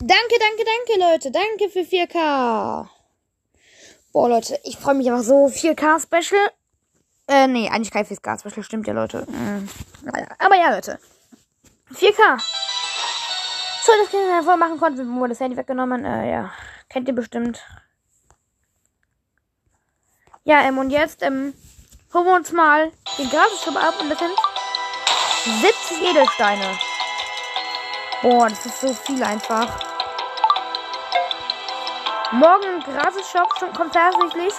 Danke, danke, danke, Leute. Danke für 4K. Boah, Leute, ich freue mich einfach so. 4K-Special. Äh, nee, eigentlich kein 4K-Special. Stimmt ja, Leute. Mhm. Aber ja, Leute. 4K. So, das Kind davor machen konnte, wurde das Handy weggenommen. Äh, ja. Kennt ihr bestimmt. Ja, ähm, und jetzt, ähm, holen wir uns mal den Gratis-Shop ab und das sind 70 Edelsteine. Boah, das ist so viel einfach. Morgen im Gratis-Shop kommt tatsächlich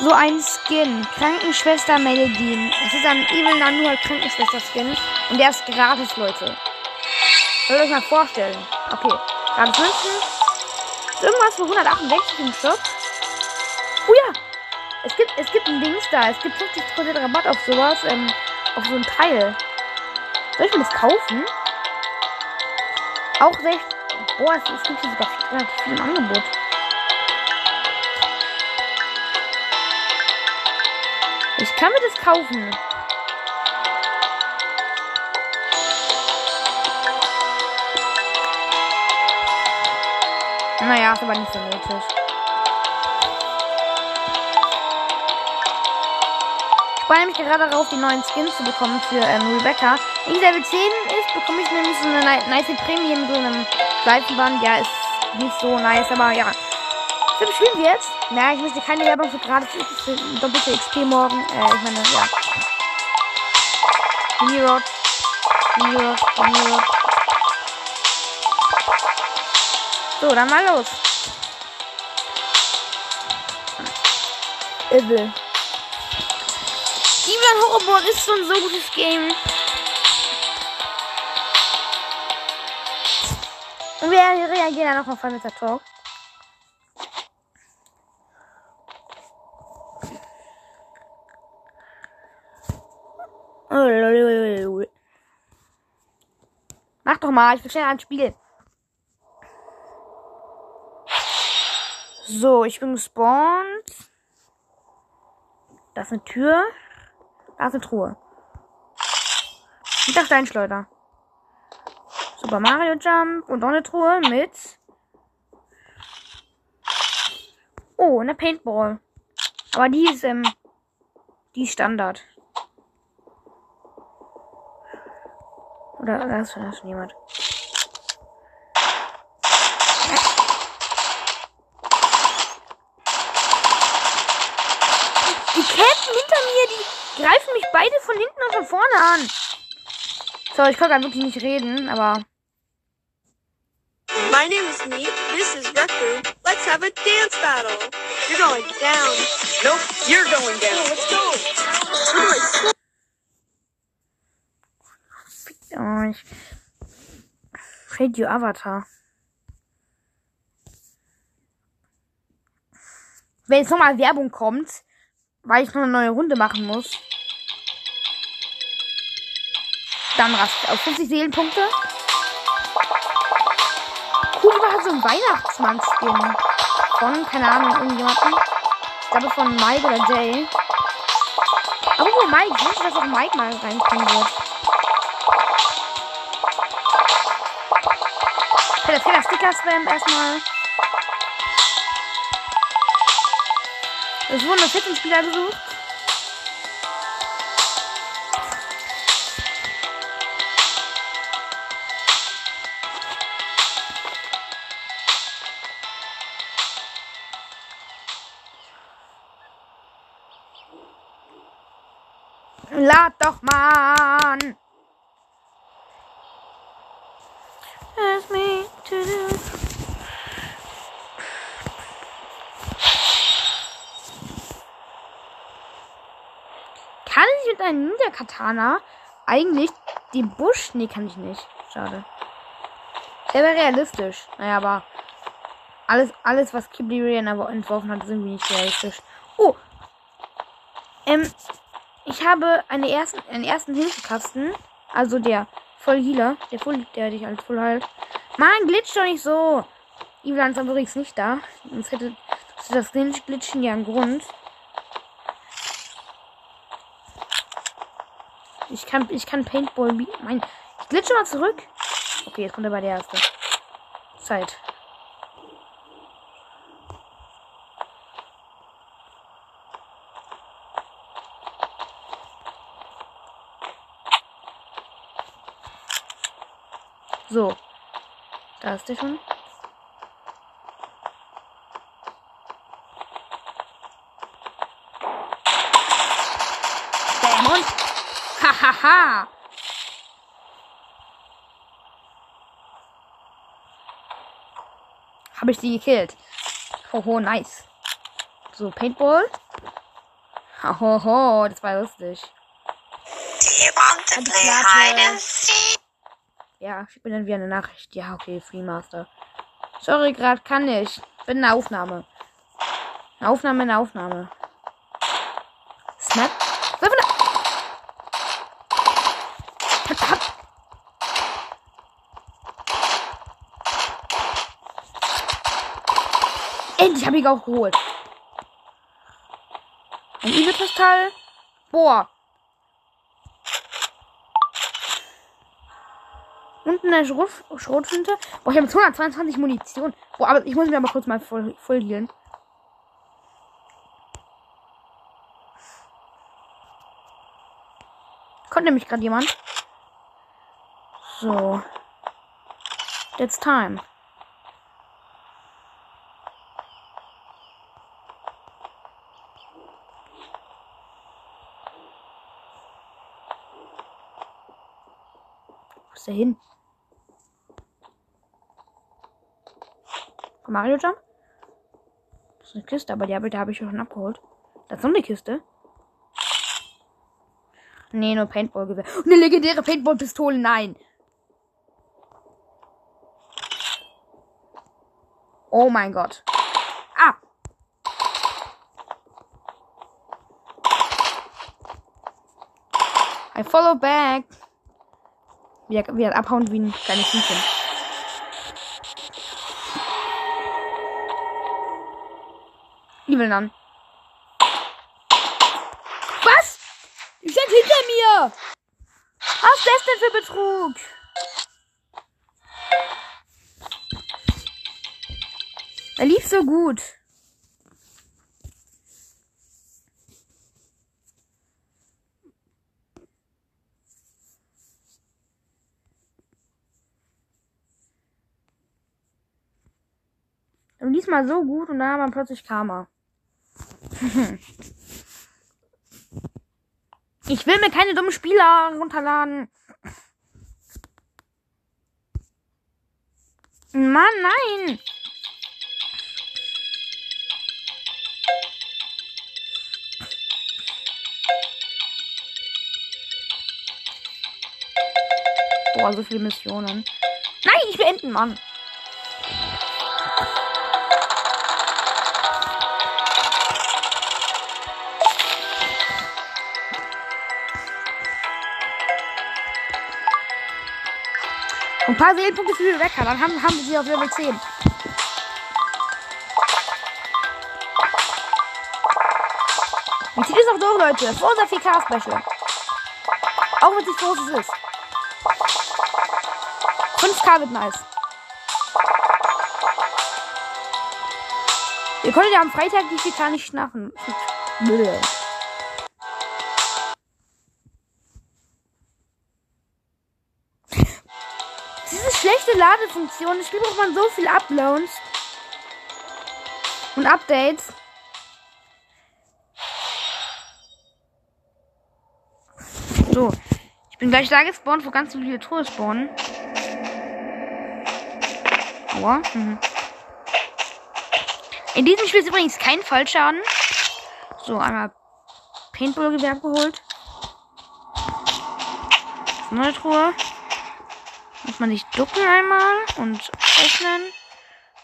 so ein Skin. Krankenschwester Melodien. Das ist ein Evil Nanua Krankenschwester-Skin. Und der ist gratis, Leute. Wollt euch mal vorstellen. Okay, gratis Münzen. Irgendwas für 168 im Shop. Oh ja, es gibt, es gibt ein Dings da. Es gibt 50% Rabatt auf sowas. Ähm, auf so ein Teil. Soll ich mir das kaufen? Auch 60. Boah, es, gibt hier sogar relativ viel im Angebot. Ich kann mir das kaufen. Naja, ist aber nicht so nötig. Ich freue mich gerade darauf, die neuen Skins zu bekommen für ähm, Rebecca. Ich Level 10 ist, bekomme ich nämlich so eine nice Prämie mit so einem Seifenband. Ja, ist nicht so nice, aber ja. So, spielen wir jetzt. Na, ich möchte keine Werbung für gratis doppelte XP morgen. Äh, ich meine, ja. Mirror. Mirror. Mirror. So, dann mal los. Evil. Steven Horrorboard ist ein so gutes Game. Und wir reagieren dann noch auf Mr. Talk. Mach doch mal, ich will schnell ein Spiel. So, ich bin gespawnt. Da ist eine Tür. Da ist eine Truhe. Hinter Steinschleuder. Super Mario Jump und auch eine Truhe mit. Oh, eine Paintball. Aber die ist, ähm, die ist Standard. Oder da ist schon jemand. Die campen hinter mir, die greifen mich beide von hinten und von vorne an. So, ich kann gerade wirklich nicht reden, aber. My name is Neat. This is Reku. Let's have a dance battle. You're going down. Nope, you're going down. Let's go. Oh, ich. Radio Avatar. Wenn jetzt nochmal Werbung kommt, weil ich noch eine neue Runde machen muss, dann rast ich auf 50 Seelenpunkte. Cool, war so ein Weihnachtsmann-Skin. Von, keine Ahnung, irgendjemanden. Ich glaube von Mike oder Jay. Aber wo Mike? Ich wünsche, dass auch Mike mal reinkommen wird. Okay, der Sticker-Spam erstmal. Es wurden nur 14 Spieler gesucht. Lad doch mal an. Kann ich mit einem Ninja-Katana eigentlich den Busch? Nee, kann ich nicht. Schade. Der wäre realistisch. Naja, aber alles, alles was Kiblian entworfen hat, ist irgendwie nicht realistisch. Oh! Ähm, ich habe eine ersten, einen ersten Hilfekasten. Also der Vollhealer. Der Voll, der dich als voll heilt. Mann, glitsch doch nicht so! Ivan ist übrigens nicht da. Sonst hätte das Glitchen ja einen Grund. Ich kann, ich kann Paintball bieten. Mein, ich glitsche mal zurück. Okay, jetzt kommt er bei der erste. Zeit. So. Ist der schon. Und. Hahaha. Habe ich sie gekillt. Hoho, nice. So, Paintball. Hoho, das war lustig. Do you want Ja, schick mir dann wieder eine Nachricht. Ja, okay, Freemaster. Sorry, gerade kann ich. Bin in der Aufnahme. Eine Aufnahme, eine Aufnahme. Snap. Hat, hat. Endlich habe ich auch geholt. Ein Edelkristall. Boah. Und eine Schrot Schrotflinte. Boah, ich habe jetzt 122 Munition. Boah, aber ich muss mir aber kurz mal voll, voll healen. Kommt nämlich gerade jemand. So. It's time. Wo ist der hin? Mario Jump? Das ist eine Kiste, aber die habe, ich schon abgeholt. Das ist noch eine Kiste. Nee, nur Paintball-Gewehr. Eine legendäre Paintball-Pistole, nein. Oh mein Gott. Ah. I follow back. Wieder, wieder abhauen wie ein kleines Hühnchen. Evil dann. Was? Ich stand hinter mir. Was ist das denn für Betrug? Er lief so gut. Und diesmal so gut und dann haben wir plötzlich Karma. Ich will mir keine dummen Spieler runterladen. Mann, nein! Boah, so viele Missionen. Nein, ich will Ein paar Seelenpunkte für Rebecca, dann haben, haben wir sie auf Level 10. Wir ziehen es noch durch, Leute. Vor unser 4K-Special. Auch wenn es nicht großes ist. 5K wird nice. Ihr konntet ja am Freitag die 4K nicht schnappen. Blöd. Ladefunktion, Spiel braucht man so viel Uploads und Updates. So, ich bin gleich da gespawnt, wo ganz viele Tore spawnen. Aua. Mhm. In diesem Spiel ist übrigens kein Fallschaden. So, einmal Paintball-Gewehr abgeholt. Neue Truhe. Muss man sich ducken einmal und öffnen.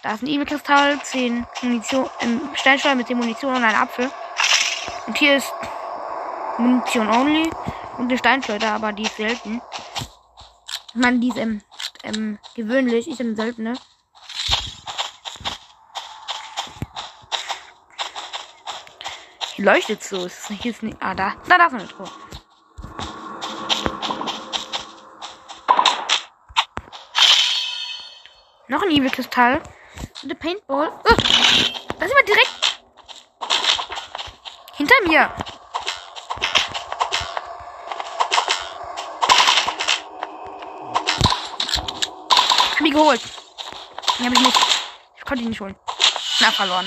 Da ist ein Edelkristall, 10 Munition, ähm, Steinschleuder mit 10 Munition und ein Apfel. Und hier ist Munition only und eine Steinschleuder, aber die ist selten. Ich meine, die ist ähm, ähm, gewöhnlich, ich bin selten, ne? Hier leuchtet so. Ist das nicht, ist nicht. Ah, da. Da, ist eine Truhe. Noch ein Evil Kristall. Und der Paintball. Oh, da ist jemand direkt. Hinter mir. Hab ihn geholt. Nee, hab ich nicht. Ich konnte ihn nicht holen. Na, verloren.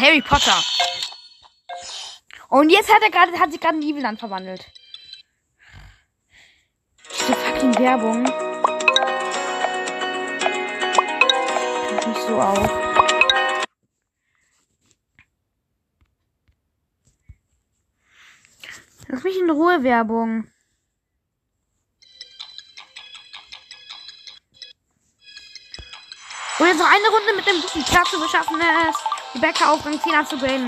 Harry Potter. Und jetzt hat er gerade, hat sich gerade in Evilland verwandelt. Diese fucking Werbung. So auf. Lass mich in Ruhe, Werbung. Und jetzt noch eine Runde mit dem guten Klasse. Wir schaffen es, die Bäcker auf Rang 10 abzugraden.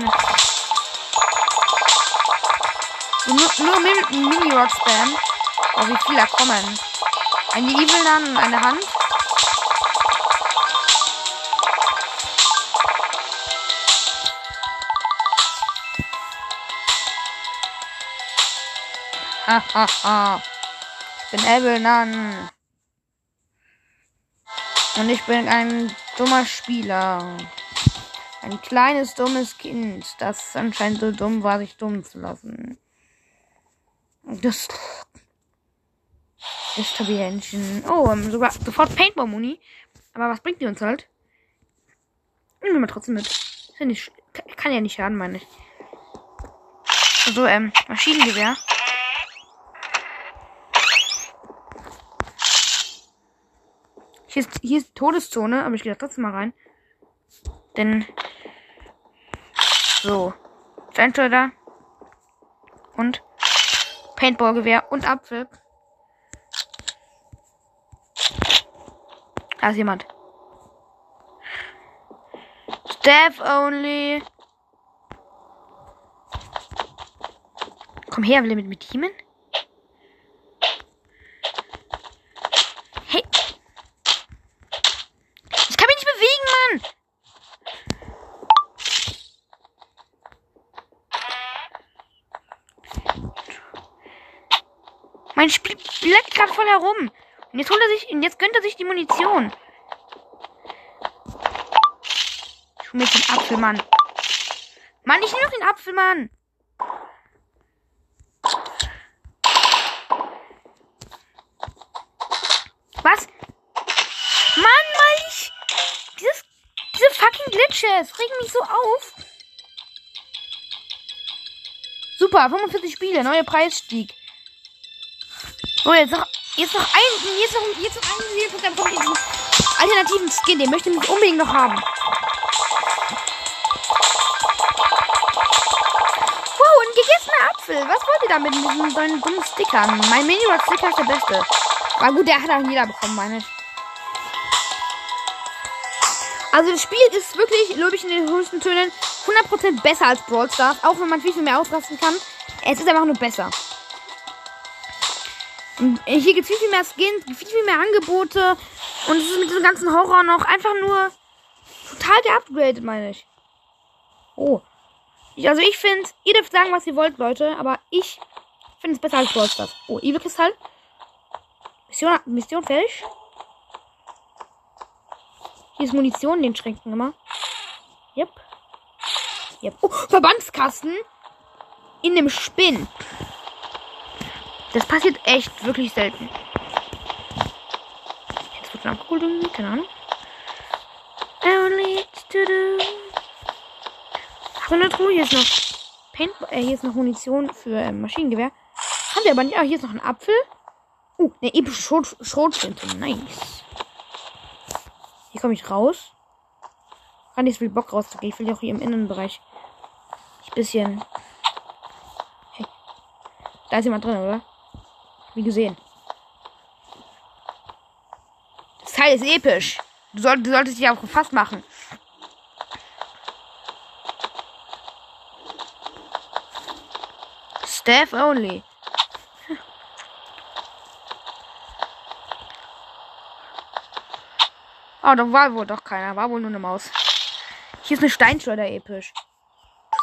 Nur, nur Min Mini-Rock spam. Oh, wie viele da kommen. Eine Evil dann und eine Hand. Ich bin Evelyn. Und ich bin ein dummer Spieler. Ein kleines, dummes Kind, das anscheinend so dumm war, sich dumm zu lassen. Das. Das Tabellänchen. Oh, ähm, sogar sofort Paintball-Muni. Aber was bringt die uns halt? Nehmen wir mal trotzdem mit. Ist ja nicht, kann ja nicht schaden, meine ich. So, ähm, Maschinengewehr. Hier ist, hier ist die Todeszone, aber ich gehe trotzdem mal rein. Denn. So. Steinschleuder. Und. Paintballgewehr und Apfel. Da ist jemand. Staff only. Komm her, will er mit mir teamen? Hey. Ich kann mich nicht bewegen, Mann. Mein Spiel leckt gerade voll herum. Und jetzt holt er sich, und jetzt gönnt er sich die Munition. Ich hol mir den Apfel, Mann. Ich nehme doch den Apfel, Mann. Was? Mann, Mann, ich. Dieses, diese fucking Glitches regen mich so auf. Super, 45 Spiele, neuer Preisstieg. So, jetzt noch, jetzt noch ein, jetzt noch, jetzt noch ein Ziel, dann kommt diesen alternativen Skin, den möchte ich unbedingt noch haben. Wow, ein gegessener Apfel. Was wollt ihr damit mit diesen neuen dummen Stickern? Mein Mini-Rock-Sticker ist der beste. Aber gut, der hat auch jeder bekommen, meine ich. Also das Spiel ist wirklich, glaube ich, in den höchsten Tönen 100% besser als Brawl Stars. Auch wenn man viel, viel mehr ausrasten kann. Es ist einfach nur besser. Und hier gibt es viel, viel mehr Skins, viel, viel mehr Angebote. Und es ist mit diesem ganzen Horror noch einfach nur total geupgradet, meine ich. Oh. Also ich finde, ihr dürft sagen, was ihr wollt, Leute. Aber ich finde es besser als Brawl Stars. Oh, Evil Kristall. Mission, Mission fertig. Hier ist Munition in den Schränken immer. Yep. Yep. Oh, Verbandskasten. In dem Spinn. Das passiert echt wirklich selten. Jetzt wird schon abgeholt irgendwie, keine Ahnung. Only to do. Ach, eine Truhe, hier ist noch Paint, äh, hier ist noch Munition für äh, Maschinengewehr. Haben wir aber nicht. Ah, hier ist noch ein Apfel. Uh, eine epische Schrot Schrotflinte. Nice. Hier komme ich raus. Kann nicht so viel Bock rauszugehen. Ich will ja auch hier im Innenbereich. Ich bisschen. Hey. Da ist jemand drin, oder? Wie gesehen. Das Teil ist episch. Du, soll, du solltest dich auch gefasst machen. Staff only. Oh, da war wohl doch keiner. War wohl nur eine Maus. Hier ist eine Steinschleuder episch.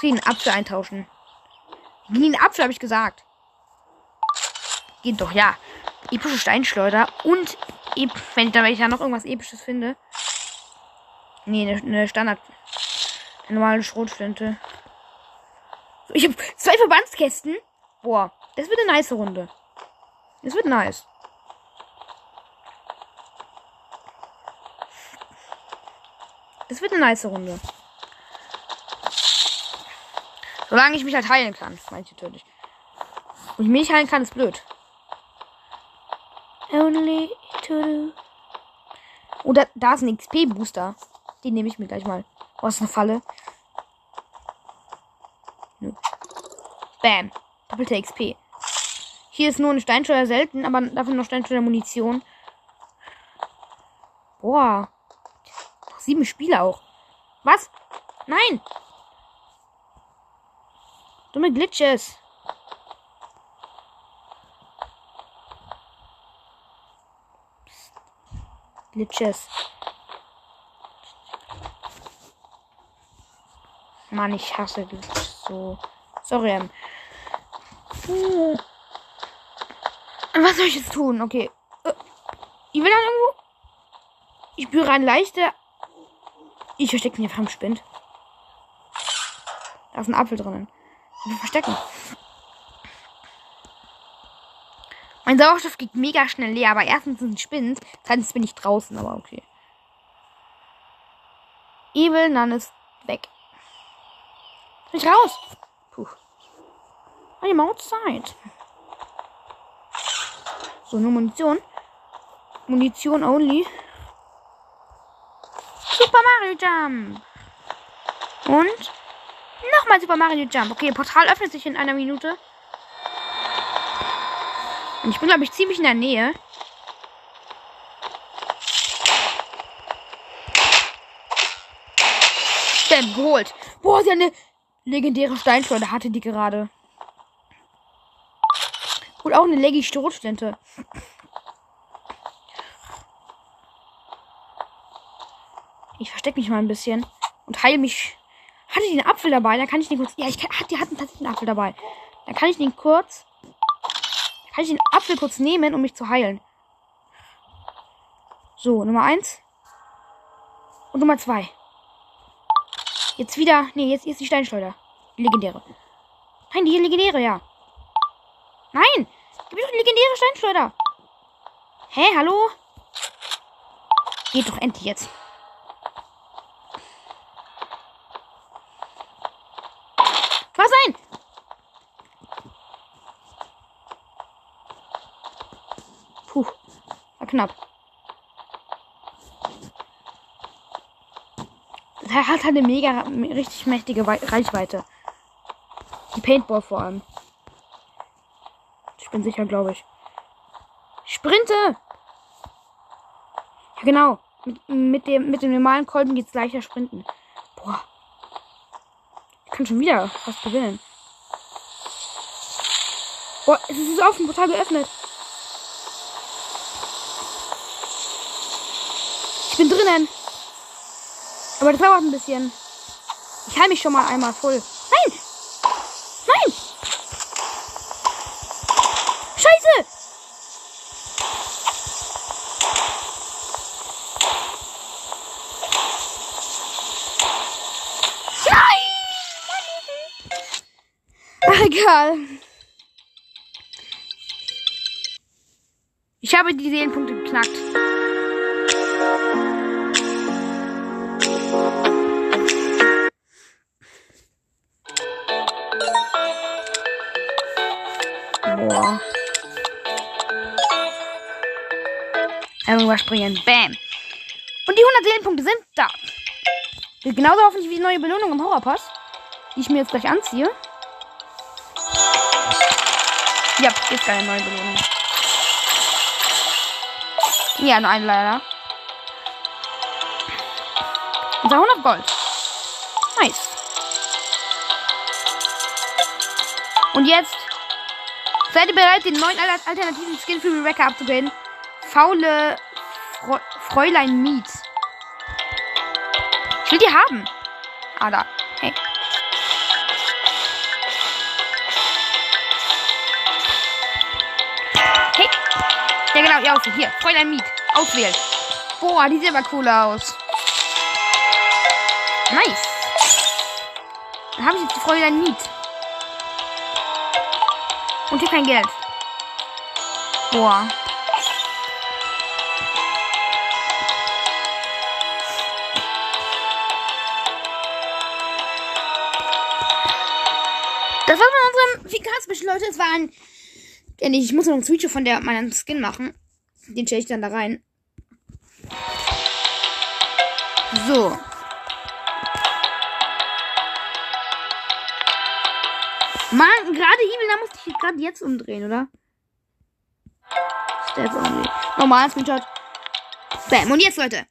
Sie einen Apfel eintauschen. Gegen den Apfel habe ich gesagt. Geht doch, ja. Epische Steinschleuder und wenn, ich da, wenn ich da noch irgendwas Episches finde. Nee, eine, eine Standard. Eine normale Schrotflinte. Ich habe zwei Verbandskästen. Boah, das wird eine nice Runde. Das wird nice. Das wird eine nice Runde. Solange ich mich halt heilen kann, meine ich natürlich. Und ich mich nicht heilen kann, ist blöd. Do. Oh, da, ist ein XP-Booster. Den nehme ich mir gleich mal. Oh, ist eine Falle. Nö. Bam. Doppelte XP. Hier ist nur eine Steinschleuder selten, aber dafür noch Steinschleuder Munition. Boah. Sieben Spiele auch. Was? Nein! Dumme Glitches. Glitches. Mann, ich hasse Glitches so. Sorry. Ähm. Hm. Was soll ich jetzt tun? Okay. Äh, Ich will dann irgendwo. Ich spüre eine leichte. Ich verstecke mich einfach im Spind. Da ist ein Apfel drinnen. Ich will verstecken. Mein Sauerstoff geht mega schnell leer, aber erstens sind Spind, zweitens bin ich draußen, aber okay. Evil Nun ist weg. Ich raus? Puh. I'm outside. So, nur Munition. Munition only. Super Mario Jump. Und nochmal Super Mario Jump. Okay, Portal öffnet sich in einer Minute. Und ich bin, glaube ich, ziemlich in der Nähe. Bam, geholt. Boah, sie hat eine legendäre Steinschleuder hatte die gerade. Und auch eine leggy Schrotflinte. Ich verstecke mich mal ein bisschen und heile mich. Hatte die einen Apfel dabei? Da kann ich den kurz. Ja, ich kann, die hatten tatsächlich einen Apfel dabei. Dann kann ich den kurz. Kann ich den Apfel kurz nehmen, um mich zu heilen. So, Nummer eins Und Nummer zwei Jetzt wieder. Nee, jetzt ist die Steinschleuder. Die legendäre. Nein, die legendäre, ja. Nein! Gib mir doch die legendäre Steinschleuder. Hä, hallo? Geht doch endlich jetzt. Was ein? Puh, war knapp. Er hat halt eine mega, richtig mächtige Wei- Reichweite. Die Paintball vor allem. Ich bin sicher, glaube ich. Sprinte! Ja, genau. Mit, mit, dem, mit dem normalen Kolben geht's leichter sprinten. Boah. Ich kann schon wieder was gewinnen. Boah, es ist offen, Portal geöffnet. Drinnen. Aber das dauert ein bisschen. Ich heile mich schon mal einmal voll. Nein! Nein! Scheiße! Nein! Egal. Ich habe die Seelenpunkte geknackt. Boah. Irgendwas springen. Bam. Und die 100 Seelenpunkte sind da. Genauso hoffentlich wie die neue Belohnung im Horrorpass, die ich mir jetzt gleich anziehe. Ja, ist keine neue Belohnung. Ja, nur eine leider. Unser 100 Gold. Nice. Und jetzt seid ihr bereit, den neuen al- alternativen Skin für Rebecca abzubilden? Faule Fro Fräulein Meat. Ich will die haben. Ah, da. Hey. Hey. Ja, genau, ihr auswählen. Hier, Fräulein Meat. Auswählen. Boah, die sieht aber cool aus. Nice. Dann habe ich jetzt die Freude ein Miet. Und hier kein Geld. Boah. Das war's mit unserem Fika-Special, Leute. Es war ein. Ja, ich muss noch ein Switcher von der meinen Skin machen. Den stelle ich dann da rein. So. Mann, gerade Evil, da musste ich gerade jetzt umdrehen, oder? Step only. Normal Screenshot. Bam. Und jetzt, Leute.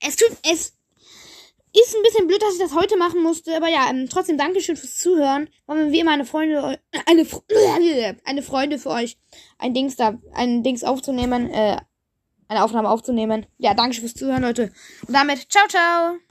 Es tut, es ist ein bisschen blöd, dass ich das heute machen musste, aber ja, ähm, trotzdem Dankeschön fürs Zuhören. War mir wie immer eine Freunde, eine, Fr- eine Freunde für euch, ein Dings da, ein Dings aufzunehmen, äh, eine Aufnahme aufzunehmen. Ja, Dankeschön fürs Zuhören, Leute. Und damit, ciao, ciao.